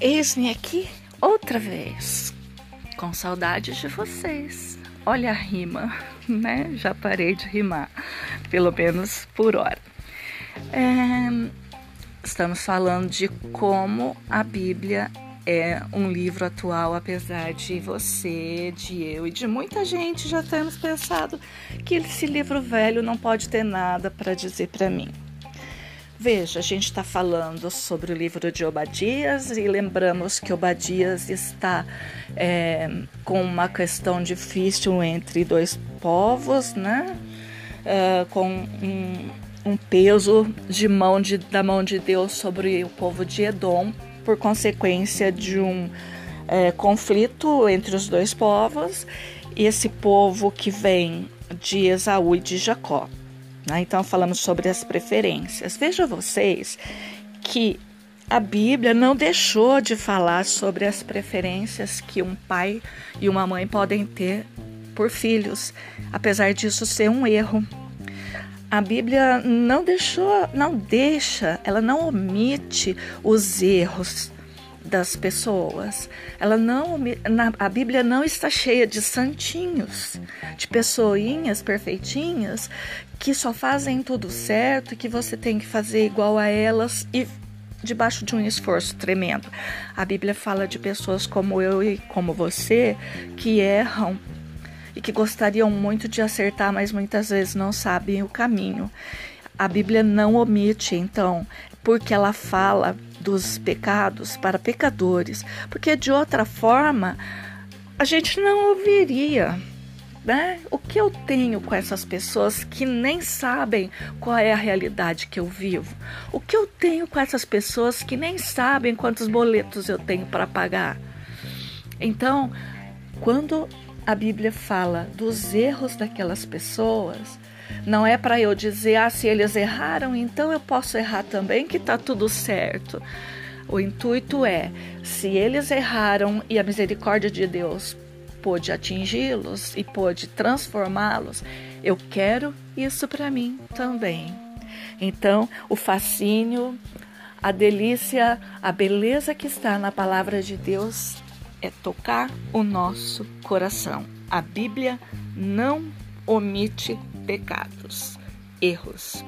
Eis-me aqui outra vez, com saudades de vocês. Olha a rima, né? Já parei de rimar, pelo menos por hora. É, estamos falando de como a Bíblia é um livro atual, apesar de você, de eu e de muita gente já termos pensado que esse livro velho não pode ter nada para dizer para mim. Veja, a gente está falando sobre o livro de Obadias e lembramos que Obadias está é, com uma questão difícil entre dois povos, né? É, com um, um, peso de mão de, da mão de Deus sobre o povo de Edom por consequência de um é, conflito entre os dois povos e esse povo que vem de Esaú e de Jacó. Né? Então, falamos sobre as preferências. Veja vocês que a Bíblia não deixou de falar sobre as preferências que um pai e uma mãe podem ter por filhos, apesar disso ser um erro. A Bíblia não deixou, não deixa, ela não omite os erros das pessoas. Ela não, a Bíblia não está cheia de santinhos, de pessoinhas perfeitinhas que só fazem tudo certo e que você tem que fazer igual a elas e debaixo de um esforço tremendo. A Bíblia fala de pessoas como eu e como você que erram e que gostariam muito de acertar, mas muitas vezes não sabem o caminho. A Bíblia não omite, então, porque ela fala dos pecados para pecadores, porque de outra forma a gente não ouviria. Né? O que eu tenho com essas pessoas que nem sabem qual é a realidade que eu vivo? O que eu tenho com essas pessoas que nem sabem quantos boletos eu tenho para pagar? Então, quando a Bíblia fala dos erros daquelas pessoas, não é para eu dizer, ah, se eles erraram, então eu posso errar também, que está tudo certo. O intuito é, se eles erraram e a misericórdia de Deus pôde atingi-los e pôde transformá-los, eu quero isso para mim também. Então, o fascínio, a delícia, a beleza que está na palavra de Deus é tocar o nosso coração. A Bíblia não omite pecados, erros.